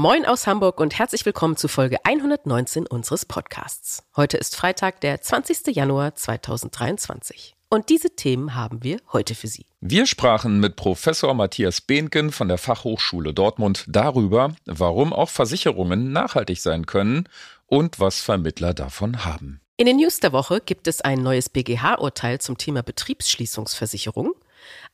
Moin aus Hamburg und herzlich willkommen zu Folge 119 unseres Podcasts. Heute ist Freitag, der 20. Januar 2023. Und diese Themen haben wir heute für Sie. Wir sprachen mit Professor Matthias Behnken von der Fachhochschule Dortmund darüber, warum auch Versicherungen nachhaltig sein können und was Vermittler davon haben. In den News der Woche gibt es ein neues BGH-Urteil zum Thema Betriebsschließungsversicherung.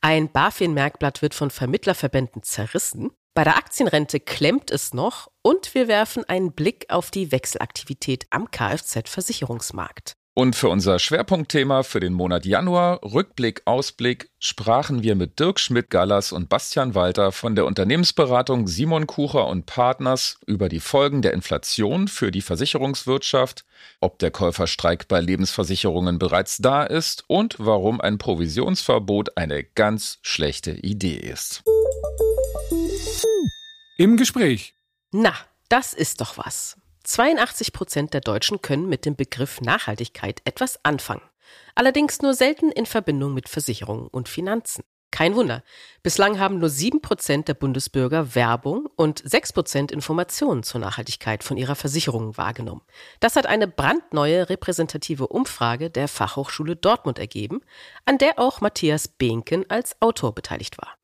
Ein BaFin-Merkblatt wird von Vermittlerverbänden zerrissen. Bei der Aktienrente klemmt es noch und wir werfen einen Blick auf die Wechselaktivität am Kfz-Versicherungsmarkt. Und für unser Schwerpunktthema für den Monat Januar, Rückblick, Ausblick, sprachen wir mit Dirk Schmidt-Gallas und Bastian Walter von der Unternehmensberatung Simon Kucher und Partners über die Folgen der Inflation für die Versicherungswirtschaft, ob der Käuferstreik bei Lebensversicherungen bereits da ist und warum ein Provisionsverbot eine ganz schlechte Idee ist. Im Gespräch. Na, das ist doch was. 82 Prozent der Deutschen können mit dem Begriff Nachhaltigkeit etwas anfangen. Allerdings nur selten in Verbindung mit Versicherungen und Finanzen. Kein Wunder. Bislang haben nur 7 Prozent der Bundesbürger Werbung und 6 Prozent Informationen zur Nachhaltigkeit von ihrer Versicherung wahrgenommen. Das hat eine brandneue repräsentative Umfrage der Fachhochschule Dortmund ergeben, an der auch Matthias Behnken als Autor beteiligt war.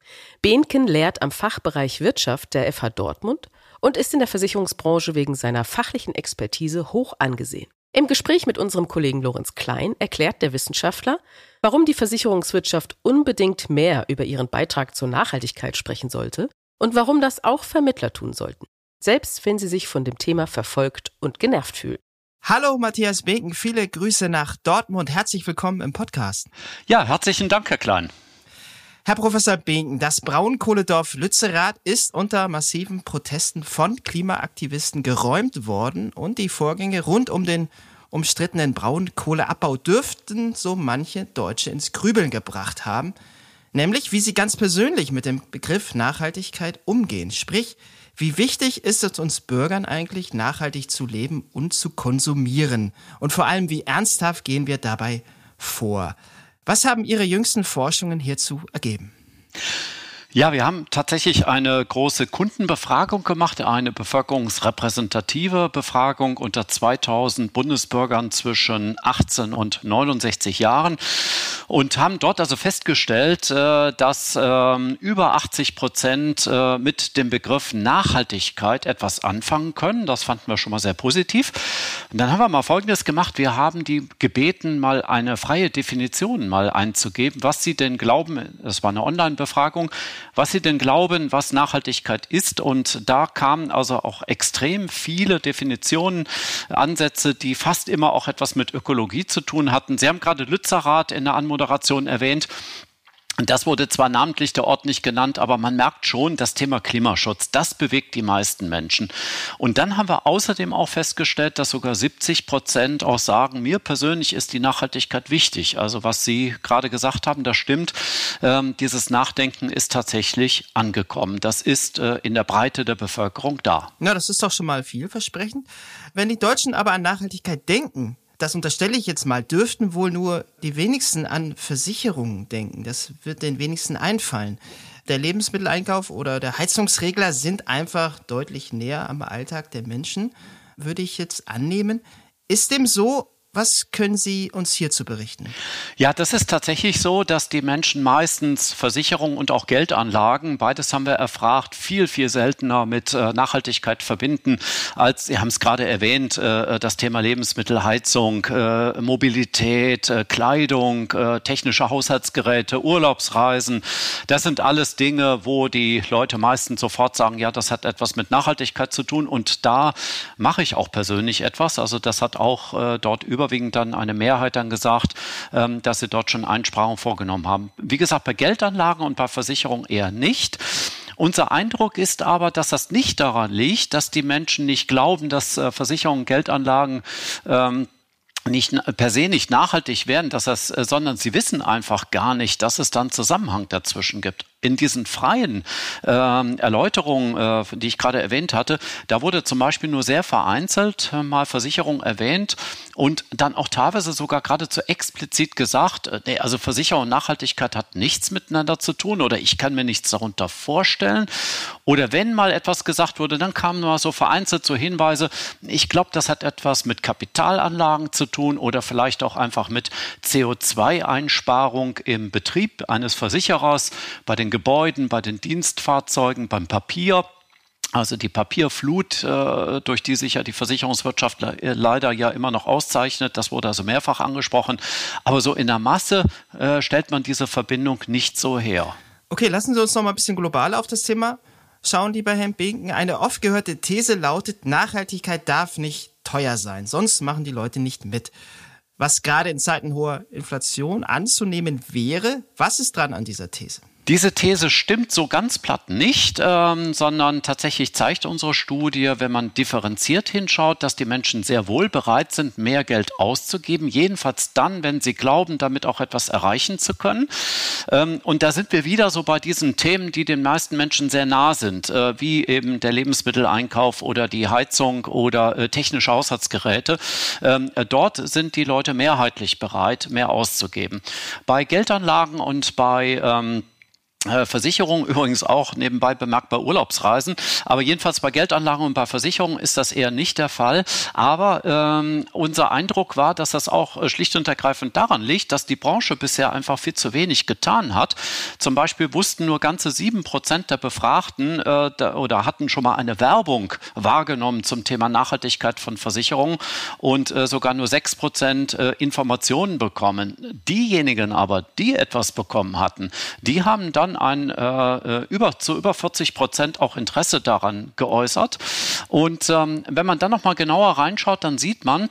Behnken lehrt am Fachbereich Wirtschaft der FH Dortmund und ist in der Versicherungsbranche wegen seiner fachlichen Expertise hoch angesehen. Im Gespräch mit unserem Kollegen Lorenz Klein erklärt der Wissenschaftler, warum die Versicherungswirtschaft unbedingt mehr über ihren Beitrag zur Nachhaltigkeit sprechen sollte und warum das auch Vermittler tun sollten, selbst wenn sie sich von dem Thema verfolgt und genervt fühlen. Hallo Matthias Beken, viele Grüße nach Dortmund. Herzlich willkommen im Podcast. Ja, herzlichen Dank, Herr Klein. Herr Professor Binken, das Braunkohledorf Lützerath ist unter massiven Protesten von Klimaaktivisten geräumt worden und die Vorgänge rund um den umstrittenen Braunkohleabbau dürften so manche Deutsche ins Grübeln gebracht haben, nämlich wie sie ganz persönlich mit dem Begriff Nachhaltigkeit umgehen. Sprich, wie wichtig ist es uns Bürgern eigentlich, nachhaltig zu leben und zu konsumieren? Und vor allem, wie ernsthaft gehen wir dabei vor? Was haben Ihre jüngsten Forschungen hierzu ergeben? Ja, wir haben tatsächlich eine große Kundenbefragung gemacht, eine bevölkerungsrepräsentative Befragung unter 2000 Bundesbürgern zwischen 18 und 69 Jahren und haben dort also festgestellt, äh, dass ähm, über 80 Prozent äh, mit dem Begriff Nachhaltigkeit etwas anfangen können. Das fanden wir schon mal sehr positiv. Und dann haben wir mal Folgendes gemacht. Wir haben die gebeten, mal eine freie Definition mal einzugeben, was sie denn glauben, das war eine Online-Befragung, was Sie denn glauben, was Nachhaltigkeit ist. Und da kamen also auch extrem viele Definitionen, Ansätze, die fast immer auch etwas mit Ökologie zu tun hatten. Sie haben gerade Lützerath in der Anmoderation erwähnt. Das wurde zwar namentlich der Ort nicht genannt, aber man merkt schon, das Thema Klimaschutz, das bewegt die meisten Menschen. Und dann haben wir außerdem auch festgestellt, dass sogar 70 Prozent auch sagen, mir persönlich ist die Nachhaltigkeit wichtig. Also was Sie gerade gesagt haben, das stimmt. Ähm, dieses Nachdenken ist tatsächlich angekommen. Das ist äh, in der Breite der Bevölkerung da. Na, das ist doch schon mal vielversprechend. Wenn die Deutschen aber an Nachhaltigkeit denken, das unterstelle ich jetzt mal, dürften wohl nur die wenigsten an Versicherungen denken. Das wird den wenigsten einfallen. Der Lebensmitteleinkauf oder der Heizungsregler sind einfach deutlich näher am Alltag der Menschen, würde ich jetzt annehmen. Ist dem so was können Sie uns hierzu berichten? Ja, das ist tatsächlich so, dass die Menschen meistens Versicherungen und auch Geldanlagen, beides haben wir erfragt, viel, viel seltener mit äh, Nachhaltigkeit verbinden, als, Sie haben es gerade erwähnt, äh, das Thema Lebensmittelheizung, äh, Mobilität, Kleidung, technische Haushaltsgeräte, Urlaubsreisen. Das sind alles Dinge, wo die Leute meistens sofort sagen, ja, das hat etwas mit Nachhaltigkeit zu tun. Und da mache ich auch persönlich etwas. Also das hat auch dort über überwiegend dann eine Mehrheit dann gesagt, ähm, dass sie dort schon Einsprachen vorgenommen haben. Wie gesagt, bei Geldanlagen und bei Versicherungen eher nicht. Unser Eindruck ist aber, dass das nicht daran liegt, dass die Menschen nicht glauben, dass äh, Versicherungen, Geldanlagen ähm, nicht per se nicht nachhaltig werden, dass das, äh, sondern sie wissen einfach gar nicht, dass es dann Zusammenhang dazwischen gibt in diesen freien äh, Erläuterungen, äh, die ich gerade erwähnt hatte, da wurde zum Beispiel nur sehr vereinzelt äh, mal Versicherung erwähnt und dann auch teilweise sogar geradezu explizit gesagt, äh, also Versicherung und Nachhaltigkeit hat nichts miteinander zu tun oder ich kann mir nichts darunter vorstellen. Oder wenn mal etwas gesagt wurde, dann kamen nur so vereinzelt so Hinweise, ich glaube, das hat etwas mit Kapitalanlagen zu tun oder vielleicht auch einfach mit CO2-Einsparung im Betrieb eines Versicherers bei den Gebäuden, bei den Dienstfahrzeugen, beim Papier. Also die Papierflut, äh, durch die sich ja die Versicherungswirtschaft le leider ja immer noch auszeichnet, das wurde also mehrfach angesprochen. Aber so in der Masse äh, stellt man diese Verbindung nicht so her. Okay, lassen Sie uns noch mal ein bisschen globaler auf das Thema schauen, lieber Herr Binken. Eine oft gehörte These lautet, Nachhaltigkeit darf nicht teuer sein, sonst machen die Leute nicht mit. Was gerade in Zeiten hoher Inflation anzunehmen wäre, was ist dran an dieser These? Diese These stimmt so ganz platt nicht, ähm, sondern tatsächlich zeigt unsere Studie, wenn man differenziert hinschaut, dass die Menschen sehr wohl bereit sind, mehr Geld auszugeben, jedenfalls dann, wenn sie glauben, damit auch etwas erreichen zu können. Ähm, und da sind wir wieder so bei diesen Themen, die den meisten Menschen sehr nah sind, äh, wie eben der Lebensmitteleinkauf oder die Heizung oder äh, technische Haushaltsgeräte. Ähm, äh, dort sind die Leute mehrheitlich bereit, mehr auszugeben. Bei Geldanlagen und bei ähm, äh, Versicherung übrigens auch nebenbei bemerkbar Urlaubsreisen. Aber jedenfalls bei Geldanlagen und bei Versicherungen ist das eher nicht der Fall. Aber ähm, unser Eindruck war, dass das auch äh, schlicht und ergreifend daran liegt, dass die Branche bisher einfach viel zu wenig getan hat. Zum Beispiel wussten nur ganze sieben Prozent der Befragten äh, da, oder hatten schon mal eine Werbung wahrgenommen zum Thema Nachhaltigkeit von Versicherungen und äh, sogar nur sechs Prozent äh, Informationen bekommen. Diejenigen aber, die etwas bekommen hatten, die haben dann ein äh, äh, über, zu über 40 Prozent auch Interesse daran geäußert. Und ähm, wenn man dann nochmal genauer reinschaut, dann sieht man,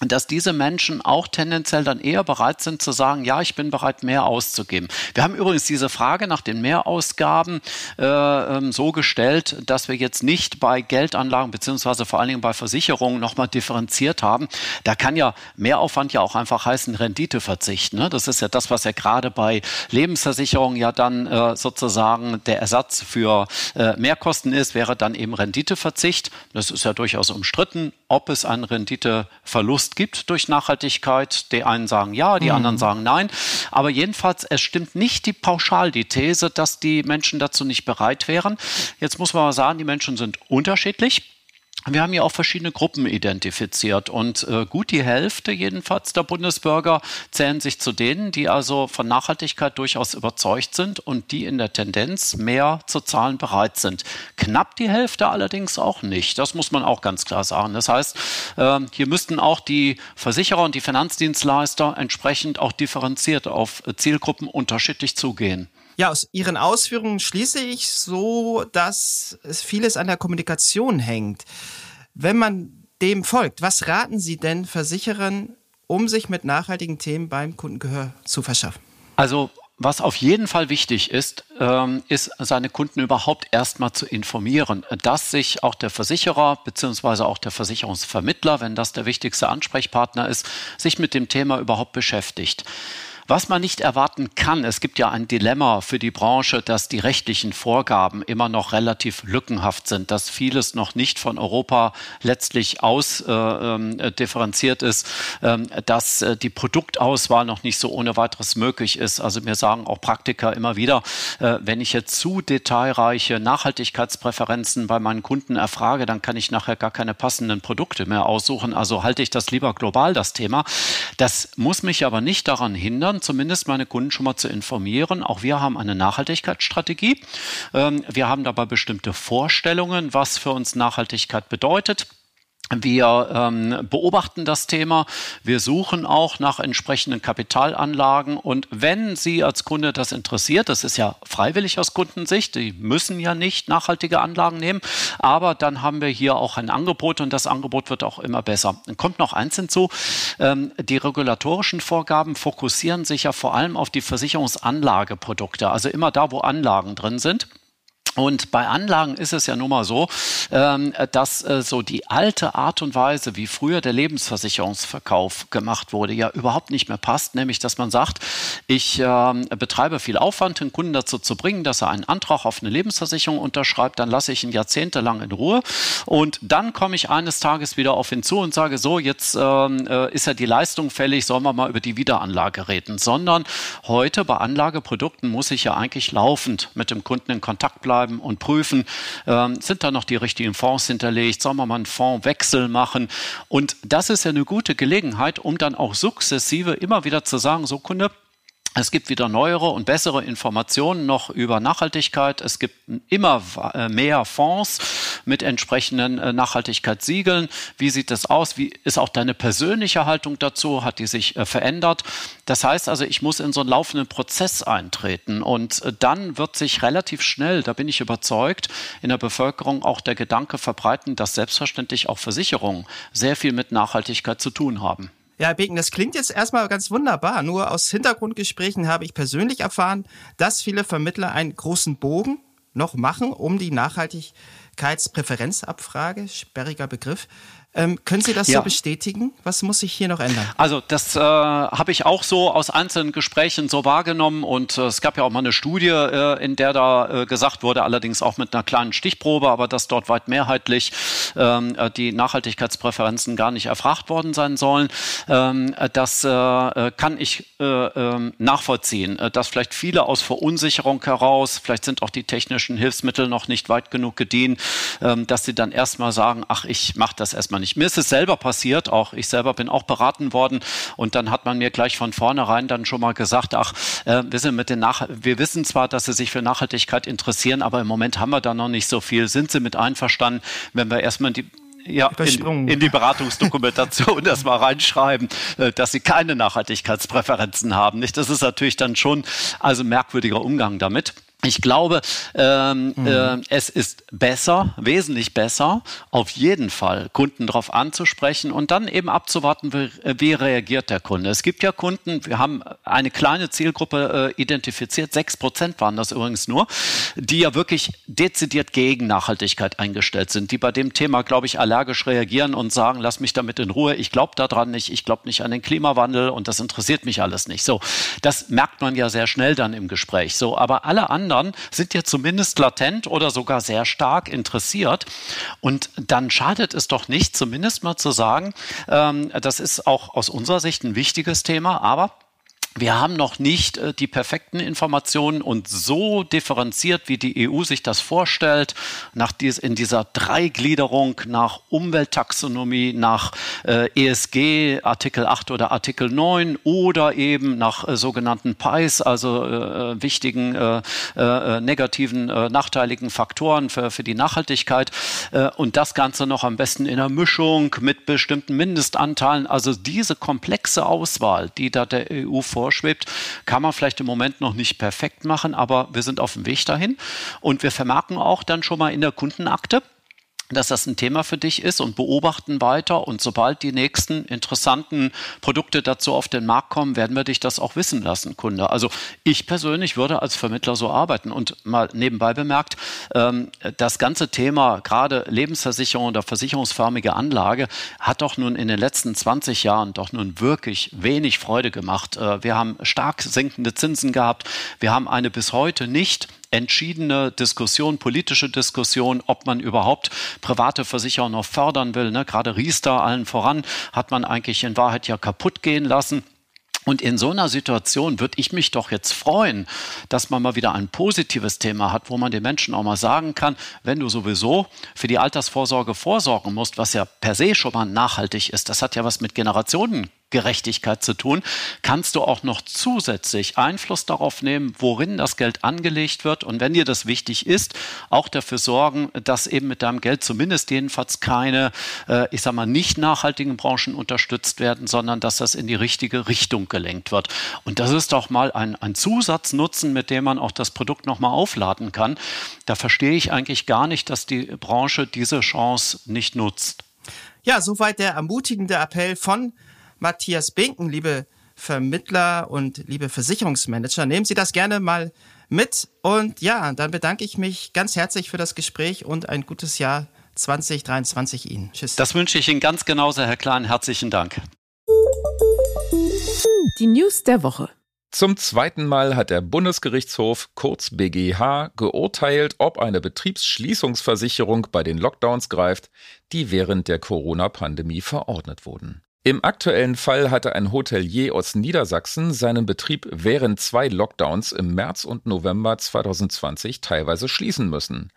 dass diese Menschen auch tendenziell dann eher bereit sind zu sagen, ja, ich bin bereit, mehr auszugeben. Wir haben übrigens diese Frage nach den Mehrausgaben äh, ähm, so gestellt, dass wir jetzt nicht bei Geldanlagen beziehungsweise vor allen Dingen bei Versicherungen nochmal differenziert haben. Da kann ja Mehraufwand ja auch einfach heißen Renditeverzicht. Ne? Das ist ja das, was ja gerade bei Lebensversicherungen ja dann äh, sozusagen der Ersatz für äh, Mehrkosten ist, wäre dann eben Renditeverzicht. Das ist ja durchaus umstritten, ob es einen Renditeverlust Verlust gibt durch Nachhaltigkeit. Die einen sagen ja, die mhm. anderen sagen nein. Aber jedenfalls, es stimmt nicht die pauschal die These, dass die Menschen dazu nicht bereit wären. Jetzt muss man mal sagen, die Menschen sind unterschiedlich. Wir haben ja auch verschiedene Gruppen identifiziert und äh, gut die Hälfte jedenfalls der Bundesbürger zählen sich zu denen, die also von Nachhaltigkeit durchaus überzeugt sind und die in der Tendenz mehr zu zahlen bereit sind. Knapp die Hälfte allerdings auch nicht. Das muss man auch ganz klar sagen. Das heißt, äh, hier müssten auch die Versicherer und die Finanzdienstleister entsprechend auch differenziert auf Zielgruppen unterschiedlich zugehen. Ja, aus Ihren Ausführungen schließe ich so, dass es vieles an der Kommunikation hängt. Wenn man dem folgt, was raten Sie denn Versicherern, um sich mit nachhaltigen Themen beim Kundengehör zu verschaffen? Also was auf jeden Fall wichtig ist, ähm, ist, seine Kunden überhaupt erstmal zu informieren, dass sich auch der Versicherer beziehungsweise auch der Versicherungsvermittler, wenn das der wichtigste Ansprechpartner ist, sich mit dem Thema überhaupt beschäftigt. Was man nicht erwarten kann, es gibt ja ein Dilemma für die Branche, dass die rechtlichen Vorgaben immer noch relativ lückenhaft sind, dass vieles noch nicht von Europa letztlich ausdifferenziert äh, ähm, ist, äh, dass äh, die Produktauswahl noch nicht so ohne weiteres möglich ist. Also mir sagen auch Praktiker immer wieder, äh, wenn ich jetzt zu detailreiche Nachhaltigkeitspräferenzen bei meinen Kunden erfrage, dann kann ich nachher gar keine passenden Produkte mehr aussuchen. Also halte ich das lieber global, das Thema. Das muss mich aber nicht daran hindern, zumindest meine Kunden schon mal zu informieren. Auch wir haben eine Nachhaltigkeitsstrategie. Ähm, wir haben dabei bestimmte Vorstellungen, was für uns Nachhaltigkeit bedeutet. Wir ähm, beobachten das Thema. Wir suchen auch nach entsprechenden Kapitalanlagen. Und wenn Sie als Kunde das interessiert, das ist ja freiwillig aus Kundensicht, die müssen ja nicht nachhaltige Anlagen nehmen, aber dann haben wir hier auch ein Angebot und das Angebot wird auch immer besser. Dann kommt noch eins hinzu. Ähm, die regulatorischen Vorgaben fokussieren sich ja vor allem auf die Versicherungsanlageprodukte, also immer da, wo Anlagen drin sind. Und bei Anlagen ist es ja nun mal so, ähm, dass äh, so die alte Art und Weise, wie früher der Lebensversicherungsverkauf gemacht wurde, ja überhaupt nicht mehr passt. Nämlich, dass man sagt, ich ähm, betreibe viel Aufwand, den Kunden dazu zu bringen, dass er einen Antrag auf eine Lebensversicherung unterschreibt, dann lasse ich ihn jahrzehntelang in Ruhe und dann komme ich eines Tages wieder auf ihn zu und sage, so, jetzt ähm, äh, ist ja die Leistung fällig, sollen wir mal über die Wiederanlage reden. Sondern heute bei Anlageprodukten muss ich ja eigentlich laufend mit dem Kunden in Kontakt bleiben bleiben und prüfen, ähm, sind da noch die richtigen Fonds hinterlegt, sollen wir mal einen Fondswechsel machen. Und das ist ja eine gute Gelegenheit, um dann auch sukzessive immer wieder zu sagen, so Kunde, es gibt wieder neuere und bessere Informationen noch über Nachhaltigkeit. Es gibt immer äh, mehr Fonds mit entsprechenden äh, Nachhaltigkeitssiegeln. Wie sieht das aus? Wie ist auch deine persönliche Haltung dazu? Hat die sich äh, verändert? Das heißt also, ich muss in so einen laufenden Prozess eintreten und dann wird sich relativ schnell, da bin ich überzeugt, in der Bevölkerung auch der Gedanke verbreiten, dass selbstverständlich auch Versicherungen sehr viel mit Nachhaltigkeit zu tun haben. Ja, Beken, das klingt jetzt erstmal ganz wunderbar. Nur aus Hintergrundgesprächen habe ich persönlich erfahren, dass viele Vermittler einen großen Bogen noch machen, um die Nachhaltigkeitspräferenzabfrage, sperriger Begriff, ähm, können Sie das ja. so bestätigen? Was muss sich hier noch ändern? Also das äh, habe ich auch so aus einzelnen Gesprächen so wahrgenommen und äh, es gab ja auch mal eine Studie, äh, in der da äh, gesagt wurde, allerdings auch mit einer kleinen Stichprobe, aber dass dort weit mehrheitlich ähm, äh, die Nachhaltigkeitspräferenzen gar nicht erfragt worden sein sollen. Ähm, das äh, kann ich ähm, nachvollziehen, dass vielleicht viele aus Verunsicherung heraus, vielleicht sind auch die technischen Hilfsmittel noch nicht weit genug gedient, dass sie dann erstmal sagen, ach, ich mache das erstmal man nicht. Mir ist es selber passiert, auch ich selber bin auch beraten worden und dann hat man mir gleich von vornherein dann schon mal gesagt, ach, äh, wir sind mit den Nach wir wissen zwar, dass Sie sich für Nachhaltigkeit interessieren, aber im Moment haben wir da noch nicht so viel. Sind Sie mit einverstanden, wenn wir erstmal die ja, in, in, die Beratungsdokumentation das mal reinschreiben, äh, dass sie keine Nachhaltigkeitspräferenzen haben. Nicht? Das ist natürlich dann schon also merkwürdiger Umgang damit. Ich glaube, ähm, mhm. äh, es ist besser, wesentlich besser, auf jeden Fall Kunden darauf anzusprechen und dann eben abzuwarten, wie, wie, reagiert der Kunde. Es gibt ja Kunden, wir haben eine kleine Zielgruppe äh, identifiziert, sechs Prozent waren das übrigens nur, die ja wirklich dezidiert gegen Nachhaltigkeit eingestellt sind, die bei dem Thema, glaube ich, allergisch reagieren und sagen, lass mich damit in Ruhe, ich glaube daran nicht, ich glaube nicht an den Klimawandel und das interessiert mich alles nicht. So, das merkt man ja sehr schnell dann im Gespräch. So, aber alle anderen anderen sind ja zumindest latent oder sogar sehr stark interessiert. Und dann schadet es doch nicht, zumindest mal zu sagen, ähm, das ist auch aus unserer Sicht ein wichtiges Thema, aber wir haben noch nicht äh, die perfekten Informationen und so differenziert, wie die EU sich das vorstellt, nach dies, in dieser Dreigliederung nach Umwelttaxonomie, nach äh, ESG Artikel 8 oder Artikel 9 oder eben nach äh, sogenannten PIs, also äh, äh, wichtigen äh, negativen, nachteiligen Faktoren für, für die Nachhaltigkeit und das Ganze noch am besten in einer Mischung mit bestimmten Mindestanteilen. Also diese komplexe Auswahl, die da der EU vorstellt, vorschwebt, kann man vielleicht im Moment noch nicht perfekt machen, aber wir sind auf dem Weg dahin. Und wir vermerken auch dann schon mal in der Kundenakte, dass das ein Thema für dich ist und beobachten weiter. Und sobald die nächsten interessanten Produkte dazu auf den Markt kommen, werden wir dich das auch wissen lassen, Kunde. Also ich persönlich würde als Vermittler so arbeiten. Und mal nebenbei bemerkt, ähm, das ganze Thema, gerade Lebensversicherung oder versicherungsförmige Anlage, hat doch nun in den letzten 20 Jahren doch nun wirklich wenig Freude gemacht. Äh, wir haben stark sinkende Zinsen gehabt. Wir haben eine bis heute nicht entschiedene Diskussion, politische Diskussion, ob man überhaupt private Versicherer noch fördern will. Ne? Gerade Riester allen voran hat man eigentlich in Wahrheit ja kaputt gehen lassen. Und in so einer Situation würde ich mich doch jetzt freuen, dass man mal wieder ein positives Thema hat, wo man den Menschen auch mal sagen kann, wenn du sowieso für die Altersvorsorge vorsorgen musst, was ja per se schon mal nachhaltig ist, das hat ja was mit Generationen Gerechtigkeit zu tun, kannst du auch noch zusätzlich Einfluss darauf nehmen, worin das Geld angelegt wird und wenn dir das wichtig ist, auch dafür sorgen, dass eben mit deinem Geld zumindest jedenfalls keine, äh, ich sag mal, nicht nachhaltigen Branchen unterstützt werden, sondern dass das in die richtige Richtung gelenkt wird. Und das ist doch mal ein, ein Zusatznutzen, mit dem man auch das Produkt nochmal aufladen kann. Da verstehe ich eigentlich gar nicht, dass die Branche diese Chance nicht nutzt. Ja, soweit der ermutigende Appell von Matthias Binken, liebe Vermittler und liebe Versicherungsmanager, nehmen Sie das gerne mal mit. Und ja, dann bedanke ich mich ganz herzlich für das Gespräch und ein gutes Jahr 2023 Ihnen. Tschüss. Das wünsche ich Ihnen ganz genauso, Herr Klein. Herzlichen Dank. Die News der Woche. Zum zweiten Mal hat der Bundesgerichtshof, kurz BGH, geurteilt, ob eine Betriebsschließungsversicherung bei den Lockdowns greift, die während der Corona-Pandemie verordnet wurden. Im aktuellen Fall hatte ein Hotelier aus Niedersachsen seinen Betrieb während zwei Lockdowns im März und November 2020 teilweise schließen müssen.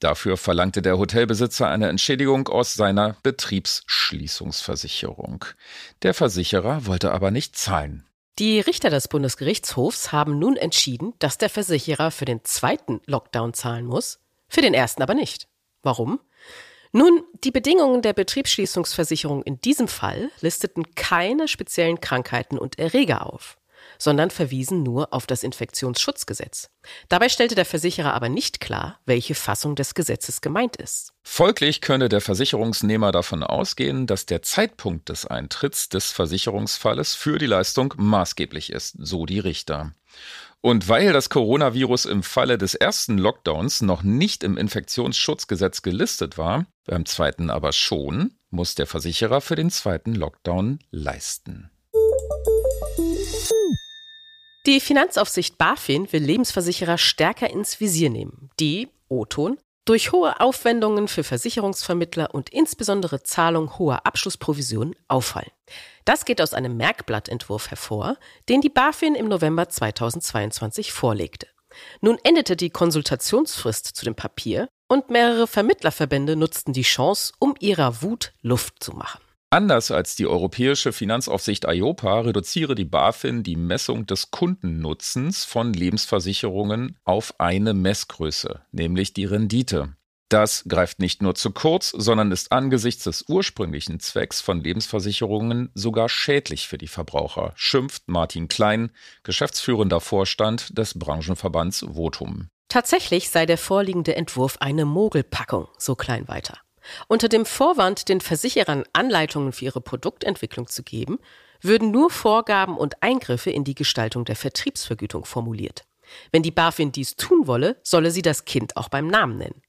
Dafür verlangte der Hotelbesitzer eine Entschädigung aus seiner Betriebsschließungsversicherung. Der Versicherer wollte aber nicht zahlen. Die Richter des Bundesgerichtshofs haben nun entschieden, dass der Versicherer für den zweiten Lockdown zahlen muss, für den ersten aber nicht. Warum? Nun, die Bedingungen der Betriebsschließungsversicherung in diesem Fall listeten keine speziellen Krankheiten und Erreger auf sondern verwiesen nur auf das Infektionsschutzgesetz. Dabei stellte der Versicherer aber nicht klar, welche Fassung des Gesetzes gemeint ist. Folglich könne der Versicherungsnehmer davon ausgehen, dass der Zeitpunkt des Eintritts des Versicherungsfalles für die Leistung maßgeblich ist, so die Richter. Und weil das Coronavirus im Falle des ersten Lockdowns noch nicht im Infektionsschutzgesetz gelistet war, beim zweiten aber schon, muss der Versicherer für den zweiten Lockdown leisten. Die Finanzaufsicht BaFin will Lebensversicherer stärker ins Visier nehmen, die, O-Ton, durch hohe Aufwendungen für Versicherungsvermittler und insbesondere Zahlung hoher Abschlussprovisionen auffallen. Das geht aus einem Merkblattentwurf hervor, den die BaFin im November 2022 vorlegte. Nun endete die Konsultationsfrist zu dem Papier und mehrere Vermittlerverbände nutzten die Chance, um ihrer Wut Luft zu machen. Anders als die europäische Finanzaufsicht IOPA reduziere die BaFin die Messung des Kundennutzens von Lebensversicherungen auf eine Messgröße, nämlich die Rendite. Das greift nicht nur zu kurz, sondern ist angesichts des ursprünglichen Zwecks von Lebensversicherungen sogar schädlich für die Verbraucher, schimpft Martin Klein, geschäftsführender Vorstand des Branchenverbands Votum. Tatsächlich sei der vorliegende Entwurf eine Mogelpackung, so Klein weiter. Unter dem Vorwand, den Versicherern Anleitungen für ihre Produktentwicklung zu geben, würden nur Vorgaben und Eingriffe in die Gestaltung der Vertriebsvergütung formuliert. Wenn die BaFin dies tun wolle, solle sie das Kind auch beim Namen nennen.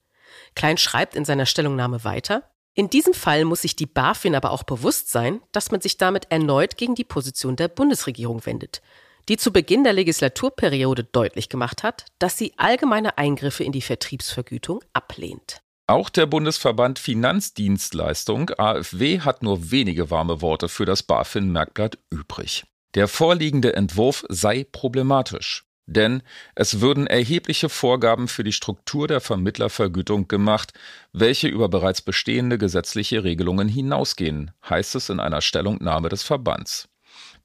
Klein schreibt in seiner Stellungnahme weiter, in diesem Fall muss sich die BaFin aber auch bewusst sein, dass man sich damit erneut gegen die Position der Bundesregierung wendet, die zu Beginn der Legislaturperiode deutlich gemacht hat, dass sie allgemeine Eingriffe in die Vertriebsvergütung ablehnt. Auch der Bundesverband Finanzdienstleistung AfW hat nur wenige warme Worte für das BaFin-Merkblatt übrig. Der vorliegende Entwurf sei problematisch, denn es würden erhebliche Vorgaben für die Struktur der Vermittlervergütung gemacht, welche über bereits bestehende gesetzliche Regelungen hinausgehen, heißt es in einer Stellungnahme des Verbands.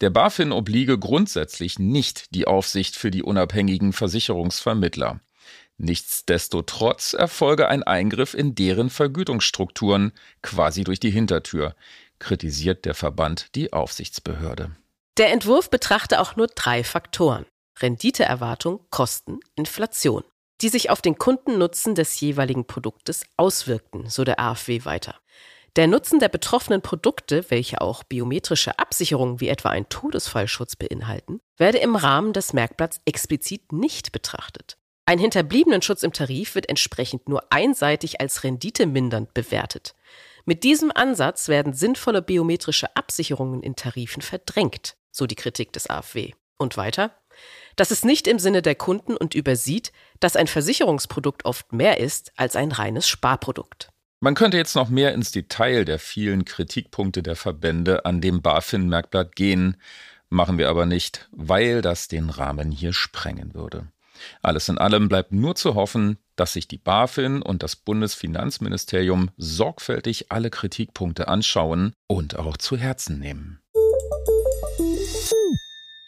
Der BaFin obliege grundsätzlich nicht die Aufsicht für die unabhängigen Versicherungsvermittler. Nichtsdestotrotz erfolge ein Eingriff in deren Vergütungsstrukturen quasi durch die Hintertür, kritisiert der Verband die Aufsichtsbehörde. Der Entwurf betrachte auch nur drei Faktoren Renditeerwartung, Kosten, Inflation, die sich auf den Kundennutzen des jeweiligen Produktes auswirkten, so der AfW weiter. Der Nutzen der betroffenen Produkte, welche auch biometrische Absicherungen wie etwa ein Todesfallschutz beinhalten, werde im Rahmen des Merkblatts explizit nicht betrachtet. Ein hinterbliebenen Schutz im Tarif wird entsprechend nur einseitig als renditemindernd bewertet. Mit diesem Ansatz werden sinnvolle biometrische Absicherungen in Tarifen verdrängt, so die Kritik des AfW. Und weiter? Das ist nicht im Sinne der Kunden und übersieht, dass ein Versicherungsprodukt oft mehr ist als ein reines Sparprodukt. Man könnte jetzt noch mehr ins Detail der vielen Kritikpunkte der Verbände an dem BaFin-Merkblatt gehen, machen wir aber nicht, weil das den Rahmen hier sprengen würde. Alles in allem bleibt nur zu hoffen, dass sich die BaFin und das Bundesfinanzministerium sorgfältig alle Kritikpunkte anschauen und auch zu Herzen nehmen.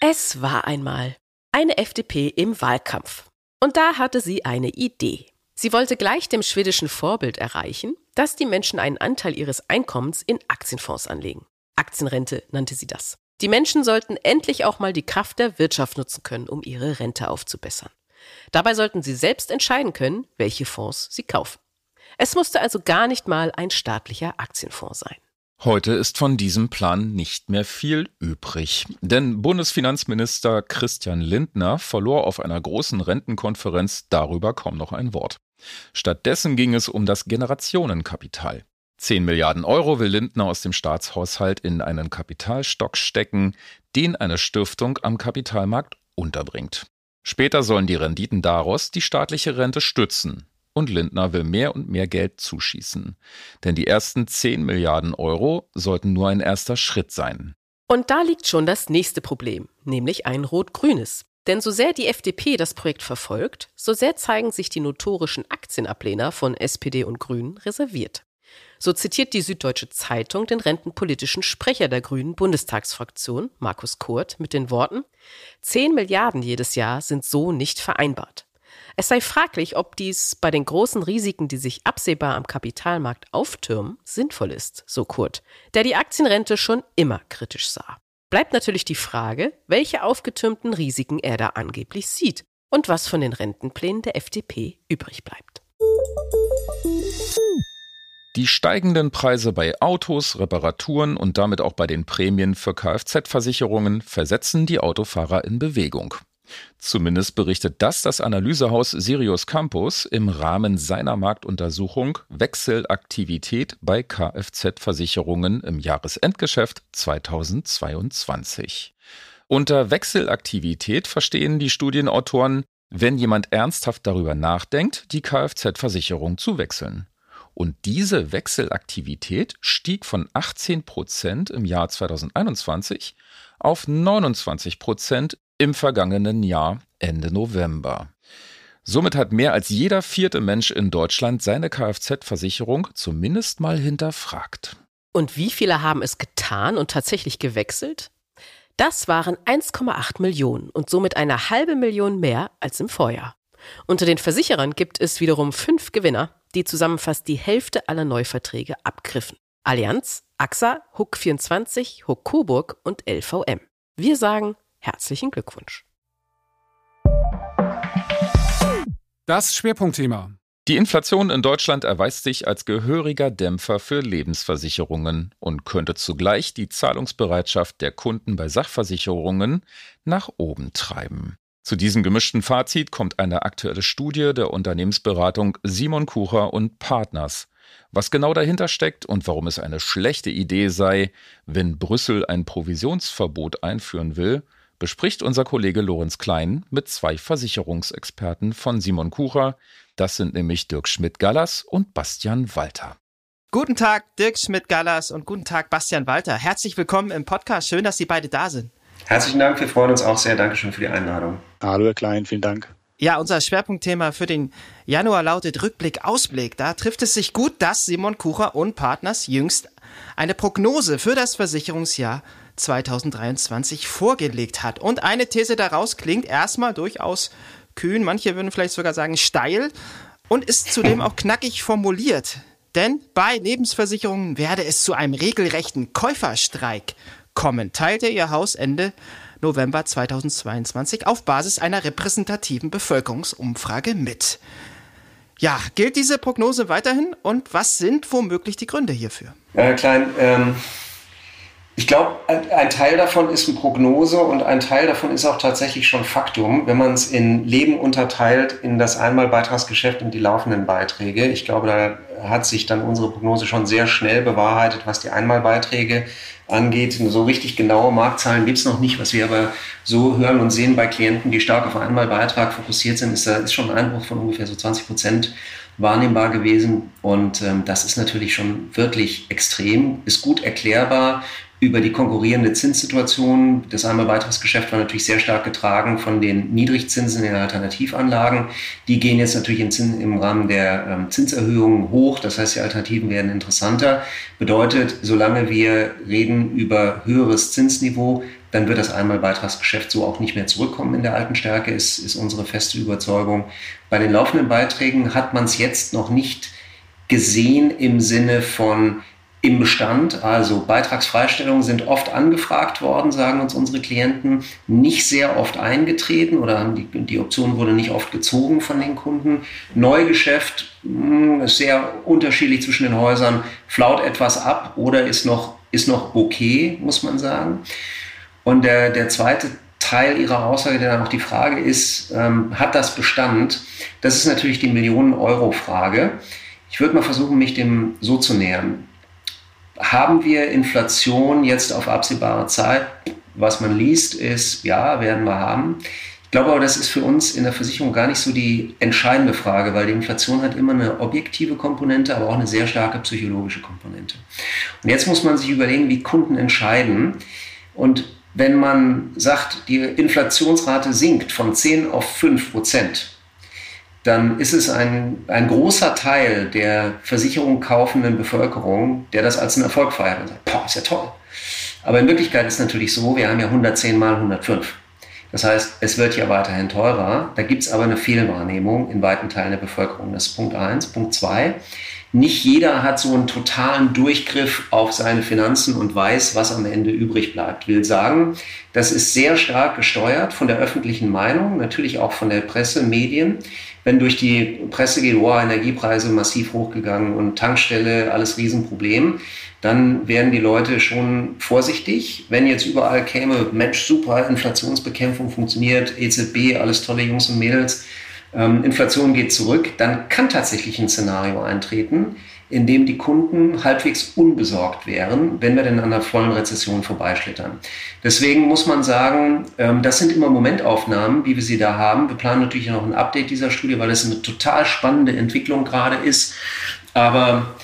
Es war einmal eine FDP im Wahlkampf. Und da hatte sie eine Idee. Sie wollte gleich dem schwedischen Vorbild erreichen, dass die Menschen einen Anteil ihres Einkommens in Aktienfonds anlegen. Aktienrente nannte sie das. Die Menschen sollten endlich auch mal die Kraft der Wirtschaft nutzen können, um ihre Rente aufzubessern. Dabei sollten Sie selbst entscheiden können, welche Fonds Sie kaufen. Es musste also gar nicht mal ein staatlicher Aktienfonds sein. Heute ist von diesem Plan nicht mehr viel übrig. Denn Bundesfinanzminister Christian Lindner verlor auf einer großen Rentenkonferenz darüber kaum noch ein Wort. Stattdessen ging es um das Generationenkapital. 10 Milliarden Euro will Lindner aus dem Staatshaushalt in einen Kapitalstock stecken, den eine Stiftung am Kapitalmarkt unterbringt. Später sollen die Renditen daraus die staatliche Rente stützen und Lindner will mehr und mehr Geld zuschießen. Denn die ersten 10 Milliarden Euro sollten nur ein erster Schritt sein. Und da liegt schon das nächste Problem, nämlich ein rot-grünes. Denn so sehr die FDP das Projekt verfolgt, so sehr zeigen sich die notorischen Aktienablehner von SPD und Grünen reserviert. So zitiert die Süddeutsche Zeitung den rentenpolitischen Sprecher der Grünen Bundestagsfraktion, Markus Kurt, mit den Worten 10 Milliarden jedes Jahr sind so nicht vereinbart. Es sei fraglich, ob dies bei den großen Risiken, die sich absehbar am Kapitalmarkt auftürmen, sinnvoll ist, so Kurt, der die Aktienrente schon immer kritisch sah. Bleibt natürlich die Frage, welche aufgetürmten Risiken er da angeblich sieht und was von den Rentenplänen der FDP übrig bleibt. Die steigenden Preise bei Autos, Reparaturen und damit auch bei den Prämien für Kfz-Versicherungen versetzen die Autofahrer in Bewegung. Zumindest berichtet das das Analysehaus Sirius Campus im Rahmen seiner Marktuntersuchung Wechselaktivität bei Kfz-Versicherungen im Jahresendgeschäft 2022. Unter Wechselaktivität verstehen die Studienautoren, wenn jemand ernsthaft darüber nachdenkt, die Kfz-Versicherung zu wechseln. Und diese Wechselaktivität stieg von 18 Prozent im Jahr 2021 auf 29 Prozent im vergangenen Jahr Ende November. Somit hat mehr als jeder vierte Mensch in Deutschland seine Kfz-Versicherung zumindest mal hinterfragt. Und wie viele haben es getan und tatsächlich gewechselt? Das waren 1,8 Millionen und somit eine halbe Million mehr als im Vorjahr. Unter den Versicherern gibt es wiederum fünf Gewinner, die zusammen fast die Hälfte aller Neuverträge abgriffen. Allianz, AXA, Huck 24, Huck Coburg und LVM. Wir sagen Herzlichen Glückwunsch. Das Schwerpunktthema. Die Inflation in Deutschland erweist sich als gehöriger Dämpfer für Lebensversicherungen und könnte zugleich die Zahlungsbereitschaft der Kunden bei Sachversicherungen nach oben treiben. Zu diesem gemischten Fazit kommt eine aktuelle Studie der Unternehmensberatung Simon Kucher und Partners. Was genau dahinter steckt und warum es eine schlechte Idee sei, wenn Brüssel ein Provisionsverbot einführen will, bespricht unser Kollege Lorenz Klein mit zwei Versicherungsexperten von Simon Kucher. Das sind nämlich Dirk Schmidt-Gallas und Bastian Walter. Guten Tag, Dirk Schmidt-Gallas und guten Tag, Bastian Walter. Herzlich willkommen im Podcast. Schön, dass Sie beide da sind. Herzlichen Dank, wir freuen uns auch sehr. Dankeschön für die Einladung. Hallo, Herr Klein, vielen Dank. Ja, unser Schwerpunktthema für den Januar lautet Rückblick, Ausblick. Da trifft es sich gut, dass Simon Kucher und Partners jüngst eine Prognose für das Versicherungsjahr 2023 vorgelegt hat. Und eine These daraus klingt erstmal durchaus kühn, manche würden vielleicht sogar sagen steil und ist zudem auch knackig formuliert. Denn bei Lebensversicherungen werde es zu einem regelrechten Käuferstreik kommen, teilte ihr Haus Ende November 2022 auf Basis einer repräsentativen Bevölkerungsumfrage mit. Ja, gilt diese Prognose weiterhin und was sind womöglich die Gründe hierfür? Herr Klein, ähm, ich glaube, ein Teil davon ist eine Prognose und ein Teil davon ist auch tatsächlich schon Faktum, wenn man es in Leben unterteilt in das Einmalbeitragsgeschäft und die laufenden Beiträge. Ich glaube, da hat sich dann unsere Prognose schon sehr schnell bewahrheitet, was die Einmalbeiträge angeht. So richtig genaue Marktzahlen gibt es noch nicht. Was wir aber so hören und sehen bei Klienten, die stark auf Einmalbeitrag fokussiert sind, ist, ist schon ein Einbruch von ungefähr so 20 Prozent wahrnehmbar gewesen. Und ähm, das ist natürlich schon wirklich extrem, ist gut erklärbar über die konkurrierende Zinssituation. Das Einmalbeitragsgeschäft war natürlich sehr stark getragen von den Niedrigzinsen in den Alternativanlagen. Die gehen jetzt natürlich im, Zins, im Rahmen der ähm, Zinserhöhungen hoch. Das heißt, die Alternativen werden interessanter. Bedeutet, solange wir reden über höheres Zinsniveau, dann wird das Einmalbeitragsgeschäft so auch nicht mehr zurückkommen in der alten Stärke, ist, ist unsere feste Überzeugung. Bei den laufenden Beiträgen hat man es jetzt noch nicht gesehen im Sinne von im Bestand. Also Beitragsfreistellungen sind oft angefragt worden, sagen uns unsere Klienten, nicht sehr oft eingetreten oder haben die, die Option wurde nicht oft gezogen von den Kunden. Neugeschäft hm, ist sehr unterschiedlich zwischen den Häusern, flaut etwas ab oder ist noch, ist noch okay, muss man sagen. Und der, der zweite Teil Ihrer Aussage, der dann auch die Frage ist, ähm, hat das Bestand? Das ist natürlich die Millionen-Euro-Frage. Ich würde mal versuchen, mich dem so zu nähern haben wir Inflation jetzt auf absehbare Zeit? Was man liest, ist, ja, werden wir haben. Ich glaube aber, das ist für uns in der Versicherung gar nicht so die entscheidende Frage, weil die Inflation hat immer eine objektive Komponente, aber auch eine sehr starke psychologische Komponente. Und jetzt muss man sich überlegen, wie Kunden entscheiden. Und wenn man sagt, die Inflationsrate sinkt von 10 auf 5 Prozent, dann ist es ein, ein großer Teil der Versicherung kaufenden Bevölkerung, der das als einen Erfolg feiert und sagt, boah, ist ja toll. Aber in Wirklichkeit ist es natürlich so, wir haben ja 110 mal 105. Das heißt, es wird ja weiterhin teurer. Da gibt es aber eine Fehlwahrnehmung in weiten Teilen der Bevölkerung. Das ist Punkt eins. Punkt zwei. Nicht jeder hat so einen totalen Durchgriff auf seine Finanzen und weiß, was am Ende übrig bleibt. Will sagen, das ist sehr stark gesteuert von der öffentlichen Meinung, natürlich auch von der Presse, Medien wenn durch die Presse geht, oh, Energiepreise massiv hochgegangen und Tankstelle, alles Riesenproblem, dann werden die Leute schon vorsichtig. Wenn jetzt überall käme, Mensch, super, Inflationsbekämpfung funktioniert, EZB, alles tolle Jungs und Mädels, ähm, Inflation geht zurück, dann kann tatsächlich ein Szenario eintreten, in dem die Kunden halbwegs unbesorgt wären, wenn wir denn an der vollen Rezession vorbeischlittern. Deswegen muss man sagen, ähm, das sind immer Momentaufnahmen, wie wir sie da haben. Wir planen natürlich noch ein Update dieser Studie, weil es eine total spannende Entwicklung gerade ist. Aber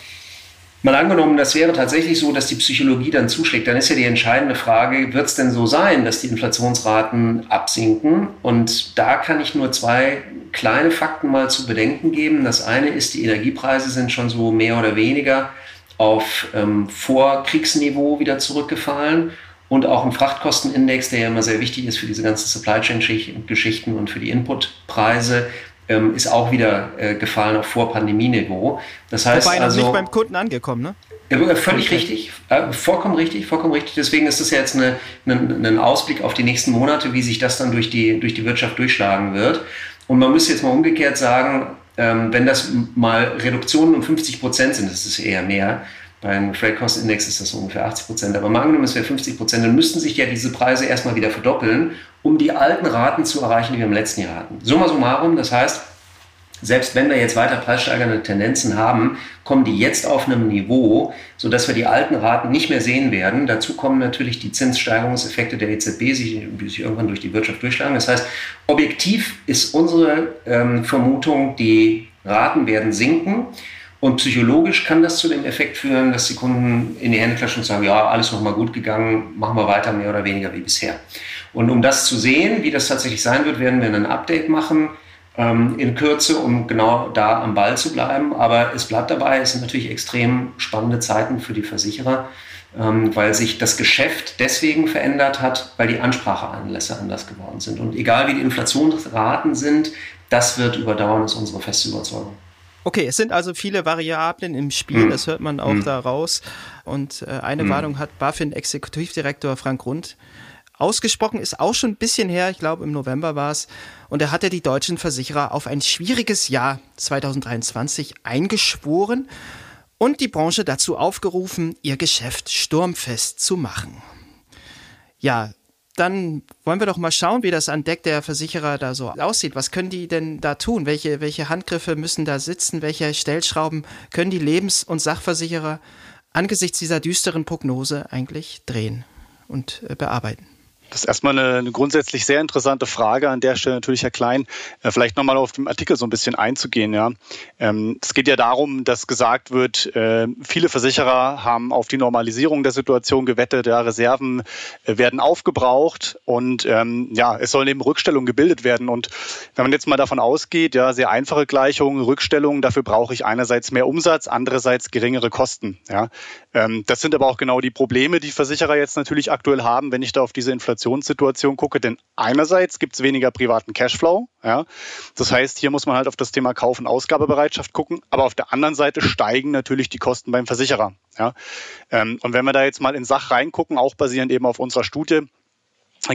Mal angenommen, das wäre tatsächlich so, dass die Psychologie dann zuschlägt, dann ist ja die entscheidende Frage, wird es denn so sein, dass die Inflationsraten absinken? Und da kann ich nur zwei kleine Fakten mal zu bedenken geben. Das eine ist, die Energiepreise sind schon so mehr oder weniger auf ähm, Vorkriegsniveau wieder zurückgefallen. Und auch ein Frachtkostenindex, der ja immer sehr wichtig ist für diese ganzen Supply Chain-Geschichten und für die Inputpreise, ähm, ist auch wieder äh, gefallen auf Vor-Pandemie-Niveau. Das heißt Wobei also nicht beim Kunden angekommen, ne? Ja, völlig okay. richtig, äh, vollkommen richtig, vollkommen richtig. Deswegen ist das ja jetzt eine, eine, ein Ausblick auf die nächsten Monate, wie sich das dann durch die, durch die Wirtschaft durchschlagen wird. Und man müsste jetzt mal umgekehrt sagen, ähm, wenn das mal Reduktionen um 50 Prozent sind, das ist eher mehr, beim Freight Cost Index ist das ungefähr 80 Prozent. Aber mal angenommen, es wäre 50 Prozent, dann müssten sich ja diese Preise erstmal wieder verdoppeln, um die alten Raten zu erreichen, die wir im letzten Jahr hatten. Summa summarum, das heißt, selbst wenn wir jetzt weiter preissteigernde Tendenzen haben, kommen die jetzt auf einem Niveau, sodass wir die alten Raten nicht mehr sehen werden. Dazu kommen natürlich die Zinssteigerungseffekte der EZB, die sich irgendwann durch die Wirtschaft durchschlagen. Das heißt, objektiv ist unsere ähm, Vermutung, die Raten werden sinken. Und psychologisch kann das zu dem Effekt führen, dass die Kunden in die Hände klatschen und sagen, ja, alles nochmal gut gegangen, machen wir weiter mehr oder weniger wie bisher. Und um das zu sehen, wie das tatsächlich sein wird, werden wir ein Update machen ähm, in Kürze, um genau da am Ball zu bleiben. Aber es bleibt dabei, es sind natürlich extrem spannende Zeiten für die Versicherer, ähm, weil sich das Geschäft deswegen verändert hat, weil die Anspracheanlässe anders geworden sind. Und egal wie die Inflationsraten sind, das wird überdauern, ist unsere feste Überzeugung. Okay, es sind also viele Variablen im Spiel, mhm. das hört man auch mhm. da raus. Und äh, eine mhm. Warnung hat BaFin-Exekutivdirektor Frank Rund ausgesprochen, ist auch schon ein bisschen her, ich glaube im November war es. Und er hatte die deutschen Versicherer auf ein schwieriges Jahr 2023 eingeschworen und die Branche dazu aufgerufen, ihr Geschäft sturmfest zu machen. Ja, dann wollen wir doch mal schauen, wie das an Deck der Versicherer da so aussieht. Was können die denn da tun? Welche, welche Handgriffe müssen da sitzen? Welche Stellschrauben können die Lebens- und Sachversicherer angesichts dieser düsteren Prognose eigentlich drehen und äh, bearbeiten? Das ist erstmal eine, eine, grundsätzlich sehr interessante Frage. An der Stelle natürlich, Herr Klein, äh, vielleicht nochmal auf den Artikel so ein bisschen einzugehen. Ja. Ähm, es geht ja darum, dass gesagt wird, äh, viele Versicherer haben auf die Normalisierung der Situation gewettet, ja, Reserven äh, werden aufgebraucht und ähm, ja, es sollen eben Rückstellungen gebildet werden. Und wenn man jetzt mal davon ausgeht, ja, sehr einfache Gleichungen, Rückstellungen, dafür brauche ich einerseits mehr Umsatz, andererseits geringere Kosten. Ja. Ähm, das sind aber auch genau die Probleme, die Versicherer jetzt natürlich aktuell haben, wenn ich da auf diese Inflation Inflationssituation gucke. Denn einerseits gibt es weniger privaten Cashflow. Ja? Das heißt, hier muss man halt auf das Thema Kauf- und Ausgabebereitschaft gucken. Aber auf der anderen Seite steigen natürlich die Kosten beim Versicherer. Ja? Ähm, und wenn wir da jetzt mal in Sach reingucken, auch basierend eben auf unserer Studie,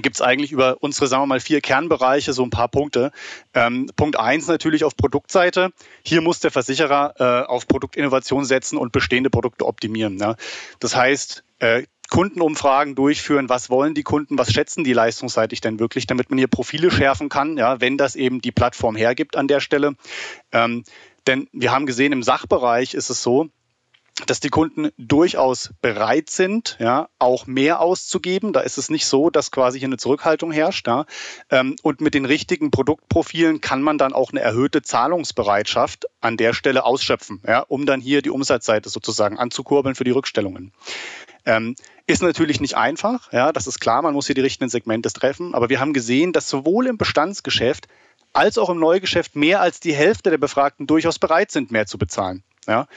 gibt es eigentlich über unsere, sagen wir mal, vier Kernbereiche so ein paar Punkte. Ähm, Punkt eins natürlich auf Produktseite. Hier muss der Versicherer äh, auf Produktinnovation setzen und bestehende Produkte optimieren. Ne? Das heißt, äh, Kundenumfragen durchführen, was wollen die Kunden, was schätzen die leistungsseitig denn wirklich, damit man hier Profile schärfen kann, ja, wenn das eben die Plattform hergibt an der Stelle. Ähm, denn wir haben gesehen, im Sachbereich ist es so, dass die Kunden durchaus bereit sind, ja, auch mehr auszugeben. Da ist es nicht so, dass quasi hier eine Zurückhaltung herrscht. Ja. Ähm, und mit den richtigen Produktprofilen kann man dann auch eine erhöhte Zahlungsbereitschaft an der Stelle ausschöpfen, ja, um dann hier die Umsatzseite sozusagen anzukurbeln für die Rückstellungen. Ähm, ist natürlich nicht einfach, ja, das ist klar, man muss hier die richtigen Segmente treffen, aber wir haben gesehen, dass sowohl im Bestandsgeschäft als auch im Neugeschäft mehr als die Hälfte der Befragten durchaus bereit sind, mehr zu bezahlen. Ja?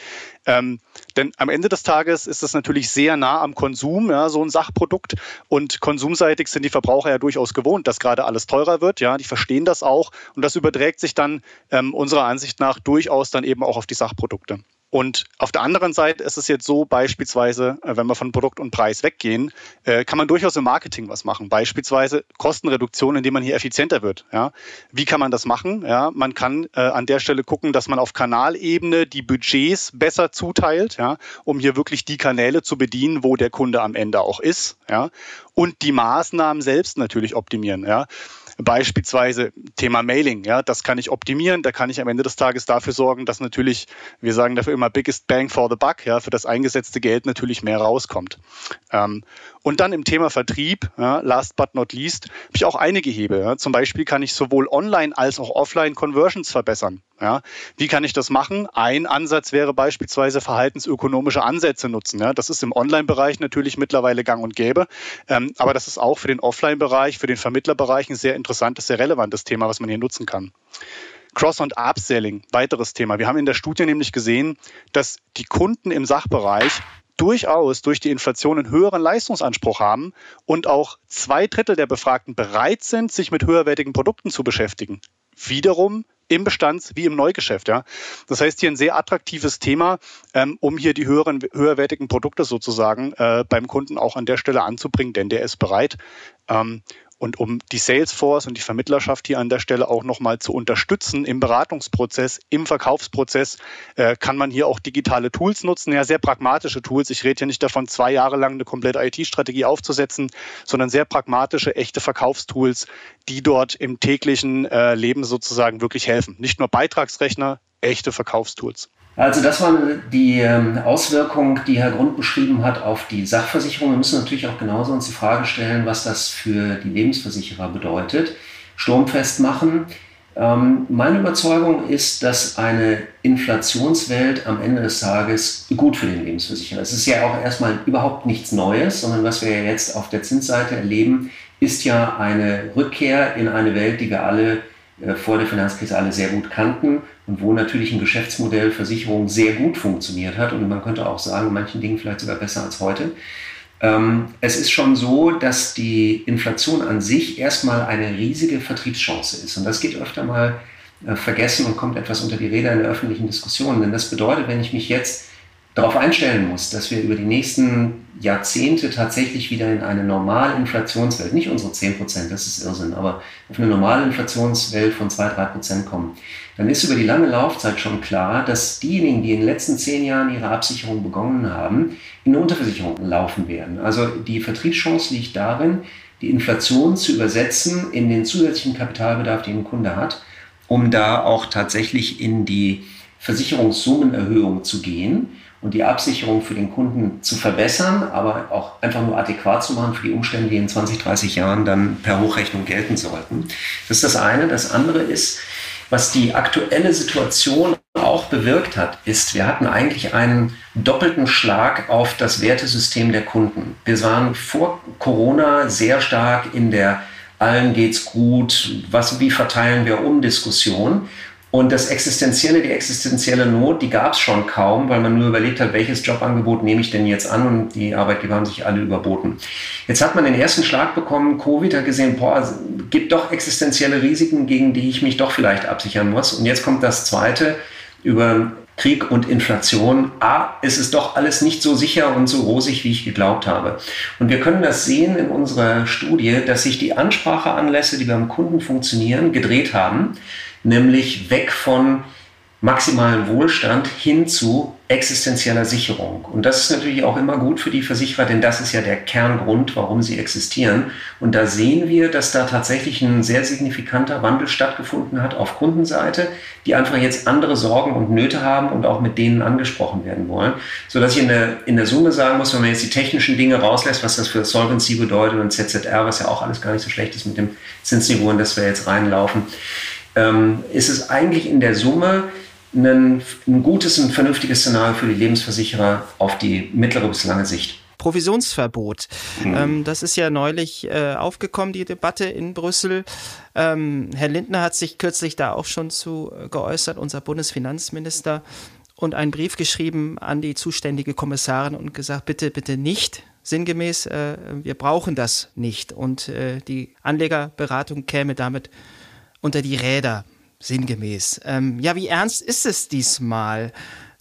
Ähm, denn am Ende des Tages ist das natürlich sehr nah am Konsum, ja, so ein Sachprodukt. Und konsumseitig sind die Verbraucher ja durchaus gewohnt, dass gerade alles teurer wird. Ja, die verstehen das auch. Und das überträgt sich dann ähm, unserer Ansicht nach durchaus dann eben auch auf die Sachprodukte. Und auf der anderen Seite ist es jetzt so, beispielsweise, äh, wenn wir von Produkt und Preis weggehen, äh, kann man durchaus im Marketing was machen. Beispielsweise Kostenreduktion, indem man hier effizienter wird. Ja. Wie kann man das machen? Ja, man kann äh, an der Stelle gucken, dass man auf Kanalebene die Budgets besser zuteilt, ja, um hier wirklich die Kanäle zu bedienen, wo der Kunde am Ende auch ist. Ja. Und die Maßnahmen selbst natürlich optimieren. Ja. Beispielsweise Thema Mailing, ja, das kann ich optimieren, da kann ich am Ende des Tages dafür sorgen, dass natürlich, wir sagen dafür immer biggest bang for the buck, ja, für das eingesetzte Geld natürlich mehr rauskommt. Ähm, und dann im Thema Vertrieb, ja, last but not least, habe ich auch einige Hebel. Ja. Zum Beispiel kann ich sowohl online als auch offline Conversions verbessern. Ja. Wie kann ich das machen? Ein Ansatz wäre beispielsweise verhaltensökonomische Ansätze nutzen. Ja. Das ist im Online-Bereich natürlich mittlerweile gang und gäbe, ähm, aber das ist auch für den Offline-Bereich, für den Vermittlerbereich ein sehr interessantes, sehr relevantes Thema, was man hier nutzen kann. Cross- und Upselling, weiteres Thema. Wir haben in der Studie nämlich gesehen, dass die Kunden im Sachbereich durchaus durch die Inflation einen höheren Leistungsanspruch haben und auch zwei Drittel der Befragten bereit sind, sich mit höherwertigen Produkten zu beschäftigen. Wiederum im Bestands- wie im Neugeschäft. Ja. Das heißt hier ein sehr attraktives Thema, ähm, um hier die höheren, höherwertigen Produkte sozusagen äh, beim Kunden auch an der Stelle anzubringen, denn der ist bereit. Ähm, und um die Salesforce und die Vermittlerschaft hier an der Stelle auch nochmal zu unterstützen im Beratungsprozess, im Verkaufsprozess, äh, kann man hier auch digitale Tools nutzen, ja, sehr pragmatische Tools. Ich rede hier nicht davon, zwei Jahre lang eine komplette IT-Strategie aufzusetzen, sondern sehr pragmatische, echte Verkaufstools, die dort im täglichen äh, Leben sozusagen wirklich helfen. Nicht nur Beitragsrechner, echte Verkaufstools. Also das waren die ähm, Auswirkungen, die Herr Grund beschrieben hat auf die Sachversicherung. Wir müssen natürlich auch genauso uns die Frage stellen, was das für die Lebensversicherer bedeutet. Sturmfest machen. Ähm, meine Überzeugung ist, dass eine Inflationswelt am Ende des Tages gut für den Lebensversicherer ist. Es ist ja auch erstmal überhaupt nichts Neues, sondern was wir jetzt auf der Zinsseite erleben, ist ja eine Rückkehr in eine Welt, die wir alle vor der Finanzkrise alle sehr gut kannten und wo natürlich ein Geschäftsmodell Versicherung sehr gut funktioniert hat und man könnte auch sagen, in manchen Dingen vielleicht sogar besser als heute. Ähm, es ist schon so, dass die Inflation an sich erstmal eine riesige Vertriebschance ist und das geht öfter mal äh, vergessen und kommt etwas unter die Räder in der öffentlichen Diskussion, denn das bedeutet, wenn ich mich jetzt darauf einstellen muss, dass wir über die nächsten Jahrzehnte tatsächlich wieder in eine normale Inflationswelt, nicht unsere 10 Prozent, das ist Irrsinn, aber auf eine normale Inflationswelt von 2, 3 Prozent kommen, dann ist über die lange Laufzeit schon klar, dass diejenigen, die in den letzten zehn Jahren ihre Absicherung begonnen haben, in eine Unterversicherung laufen werden. Also die Vertriebschance liegt darin, die Inflation zu übersetzen in den zusätzlichen Kapitalbedarf, den ein Kunde hat, um da auch tatsächlich in die Versicherungssummenerhöhung zu gehen und die Absicherung für den Kunden zu verbessern, aber auch einfach nur adäquat zu machen für die Umstände, die in 20, 30 Jahren dann per Hochrechnung gelten sollten. Das ist das eine. Das andere ist, was die aktuelle Situation auch bewirkt hat, ist, wir hatten eigentlich einen doppelten Schlag auf das Wertesystem der Kunden. Wir waren vor Corona sehr stark in der allen geht's gut, was, wie verteilen wir um Diskussion. Und das Existenzielle, die existenzielle Not, die gab es schon kaum, weil man nur überlegt hat, welches Jobangebot nehme ich denn jetzt an und die Arbeitgeber haben sich alle überboten. Jetzt hat man den ersten Schlag bekommen, Covid hat gesehen, boah, gibt doch existenzielle Risiken, gegen die ich mich doch vielleicht absichern muss. Und jetzt kommt das zweite über Krieg und Inflation. A, ist es doch alles nicht so sicher und so rosig, wie ich geglaubt habe. Und wir können das sehen in unserer Studie, dass sich die Anspracheanlässe, die beim Kunden funktionieren, gedreht haben nämlich weg von maximalen Wohlstand hin zu existenzieller Sicherung. Und das ist natürlich auch immer gut für die Versicherer, denn das ist ja der Kerngrund, warum sie existieren. Und da sehen wir, dass da tatsächlich ein sehr signifikanter Wandel stattgefunden hat auf Kundenseite, die einfach jetzt andere Sorgen und Nöte haben und auch mit denen angesprochen werden wollen. Sodass ich in der, in der Summe sagen muss, wenn man jetzt die technischen Dinge rauslässt, was das für Solvency bedeutet und ZZR, was ja auch alles gar nicht so schlecht ist mit dem Zinsniveau, in das wir jetzt reinlaufen, ähm, ist es eigentlich in der Summe ein, ein gutes und vernünftiges Szenario für die Lebensversicherer auf die mittlere bis lange Sicht. Provisionsverbot. Mhm. Das ist ja neulich äh, aufgekommen, die Debatte in Brüssel. Ähm, Herr Lindner hat sich kürzlich da auch schon zu äh, geäußert, unser Bundesfinanzminister, und einen Brief geschrieben an die zuständige Kommissarin und gesagt, bitte, bitte nicht. Sinngemäß, äh, wir brauchen das nicht. Und die Anlegerberatung käme damit unter die Räder, sinngemäß. Ähm, ja, wie ernst ist es diesmal?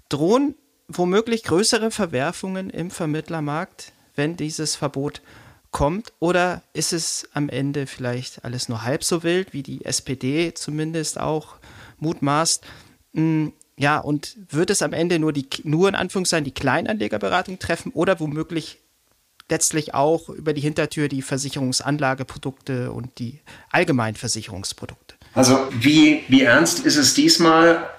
Drohen womöglich größere Verwerfungen im Vermittlermarkt, wenn dieses Verbot kommt? Oder ist es am Ende vielleicht alles nur halb so wild, wie die SPD zumindest auch mutmaßt? Hm, ja, und wird es am Ende nur die, nur in Anführungszeichen die Kleinanlegerberatung treffen oder womöglich letztlich auch über die Hintertür die Versicherungsanlageprodukte und die Allgemeinversicherungsprodukte. Also wie, wie ernst ist es diesmal?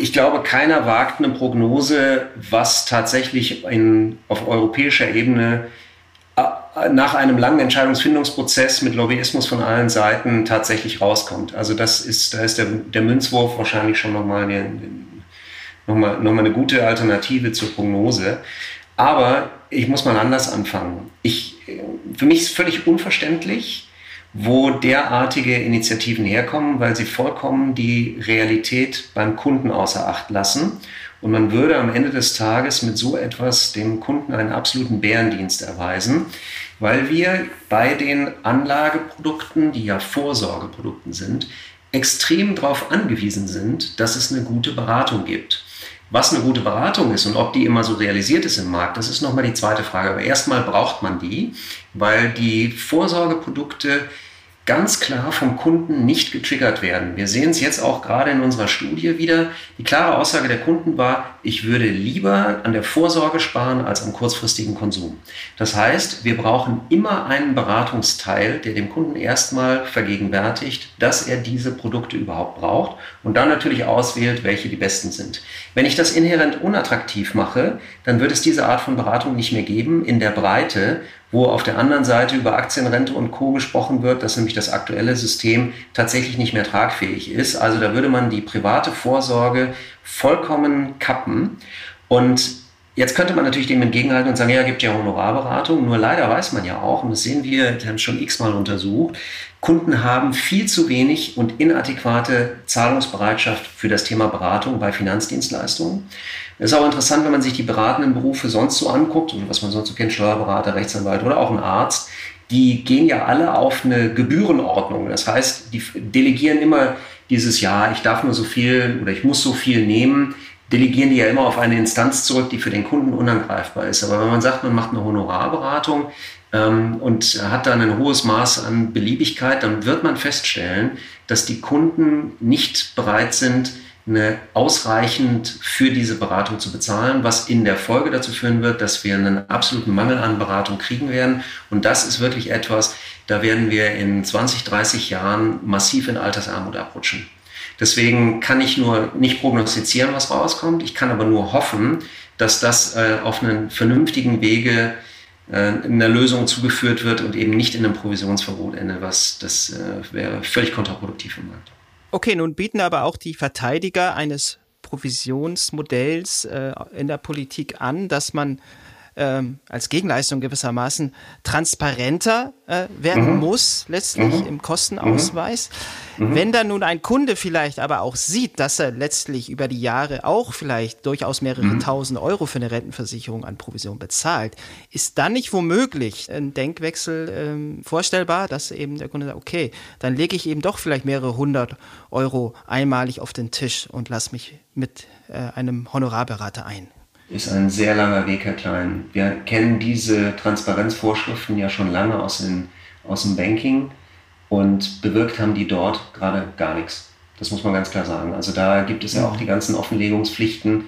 Ich glaube, keiner wagt eine Prognose, was tatsächlich in, auf europäischer Ebene äh, nach einem langen Entscheidungsfindungsprozess mit Lobbyismus von allen Seiten tatsächlich rauskommt. Also das ist, da ist der, der Münzwurf wahrscheinlich schon nochmal eine, noch mal, noch mal eine gute Alternative zur Prognose. Aber ich muss mal anders anfangen. Ich, für mich ist völlig unverständlich, wo derartige Initiativen herkommen, weil sie vollkommen die Realität beim Kunden außer Acht lassen. Und man würde am Ende des Tages mit so etwas dem Kunden einen absoluten Bärendienst erweisen, weil wir bei den Anlageprodukten, die ja Vorsorgeprodukten sind, extrem darauf angewiesen sind, dass es eine gute Beratung gibt. Was eine gute Beratung ist und ob die immer so realisiert ist im Markt, das ist nochmal die zweite Frage. Aber erstmal braucht man die, weil die Vorsorgeprodukte ganz klar vom Kunden nicht getriggert werden. Wir sehen es jetzt auch gerade in unserer Studie wieder. Die klare Aussage der Kunden war, ich würde lieber an der Vorsorge sparen als am kurzfristigen Konsum. Das heißt, wir brauchen immer einen Beratungsteil, der dem Kunden erstmal vergegenwärtigt, dass er diese Produkte überhaupt braucht und dann natürlich auswählt, welche die besten sind. Wenn ich das inhärent unattraktiv mache, dann wird es diese Art von Beratung nicht mehr geben in der Breite wo auf der anderen Seite über Aktienrente und Co. gesprochen wird, dass nämlich das aktuelle System tatsächlich nicht mehr tragfähig ist. Also da würde man die private Vorsorge vollkommen kappen. Und jetzt könnte man natürlich dem entgegenhalten und sagen, ja, gibt ja Honorarberatung. Nur leider weiß man ja auch, und das sehen wir, wir haben schon x-mal untersucht, Kunden haben viel zu wenig und inadäquate Zahlungsbereitschaft für das Thema Beratung bei Finanzdienstleistungen. Es ist auch interessant, wenn man sich die beratenden Berufe sonst so anguckt, was man sonst so kennt, Steuerberater, Rechtsanwalt oder auch ein Arzt, die gehen ja alle auf eine Gebührenordnung. Das heißt, die delegieren immer dieses Ja, ich darf nur so viel oder ich muss so viel nehmen, delegieren die ja immer auf eine Instanz zurück, die für den Kunden unangreifbar ist. Aber wenn man sagt, man macht eine Honorarberatung und hat dann ein hohes Maß an Beliebigkeit, dann wird man feststellen, dass die Kunden nicht bereit sind, eine ausreichend für diese Beratung zu bezahlen, was in der Folge dazu führen wird, dass wir einen absoluten Mangel an Beratung kriegen werden. Und das ist wirklich etwas, da werden wir in 20, 30 Jahren massiv in Altersarmut abrutschen. Deswegen kann ich nur nicht prognostizieren, was rauskommt. Ich kann aber nur hoffen, dass das äh, auf einen vernünftigen Wege äh, einer Lösung zugeführt wird und eben nicht in einem Provisionsverbot endet, was das äh, wäre völlig kontraproduktiv im Markt. Okay, nun bieten aber auch die Verteidiger eines Provisionsmodells äh, in der Politik an, dass man ähm, als Gegenleistung gewissermaßen transparenter äh, werden mhm. muss, letztlich mhm. im Kostenausweis. Mhm. Wenn dann nun ein Kunde vielleicht aber auch sieht, dass er letztlich über die Jahre auch vielleicht durchaus mehrere mhm. tausend Euro für eine Rentenversicherung an Provision bezahlt, ist dann nicht womöglich ein Denkwechsel ähm, vorstellbar, dass eben der Kunde sagt, okay, dann lege ich eben doch vielleicht mehrere hundert Euro einmalig auf den Tisch und lass mich mit äh, einem Honorarberater ein ist ein sehr langer Weg, Herr Klein. Wir kennen diese Transparenzvorschriften ja schon lange aus, den, aus dem Banking und bewirkt haben die dort gerade gar nichts. Das muss man ganz klar sagen. Also da gibt es ja auch die ganzen Offenlegungspflichten.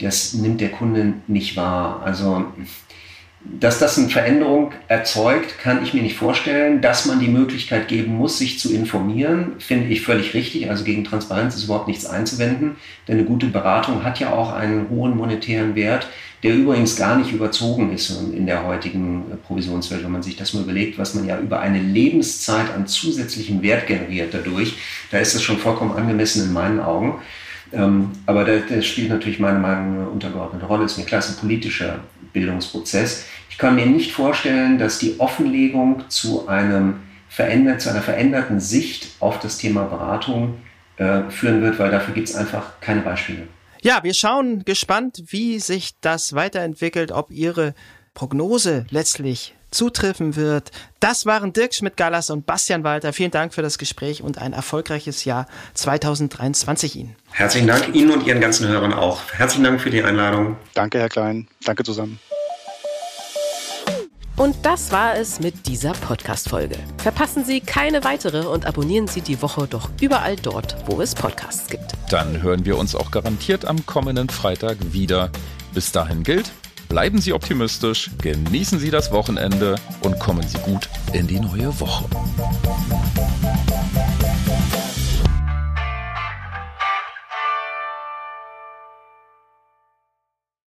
Das nimmt der Kunde nicht wahr. Also dass das eine Veränderung erzeugt, kann ich mir nicht vorstellen. Dass man die Möglichkeit geben muss, sich zu informieren, finde ich völlig richtig. Also gegen Transparenz ist überhaupt nichts einzuwenden. Denn eine gute Beratung hat ja auch einen hohen monetären Wert, der übrigens gar nicht überzogen ist in der heutigen Provisionswelt. Wenn man sich das mal überlegt, was man ja über eine Lebenszeit an zusätzlichem Wert generiert dadurch, da ist das schon vollkommen angemessen in meinen Augen. Ähm, aber das, spielt natürlich meiner Meinung nach eine untergeordnete Rolle. Es ist ein politischer Bildungsprozess. Ich kann mir nicht vorstellen, dass die Offenlegung zu, einem verändert, zu einer veränderten Sicht auf das Thema Beratung äh, führen wird, weil dafür gibt es einfach keine Beispiele. Ja, wir schauen gespannt, wie sich das weiterentwickelt, ob Ihre Prognose letztlich zutreffen wird. Das waren Dirk Schmidt-Gallas und Bastian Walter. Vielen Dank für das Gespräch und ein erfolgreiches Jahr 2023 Ihnen. Herzlichen Dank Ihnen und Ihren ganzen Hörern auch. Herzlichen Dank für die Einladung. Danke, Herr Klein. Danke zusammen. Und das war es mit dieser Podcast-Folge. Verpassen Sie keine weitere und abonnieren Sie die Woche doch überall dort, wo es Podcasts gibt. Dann hören wir uns auch garantiert am kommenden Freitag wieder. Bis dahin gilt, bleiben Sie optimistisch, genießen Sie das Wochenende und kommen Sie gut in die neue Woche.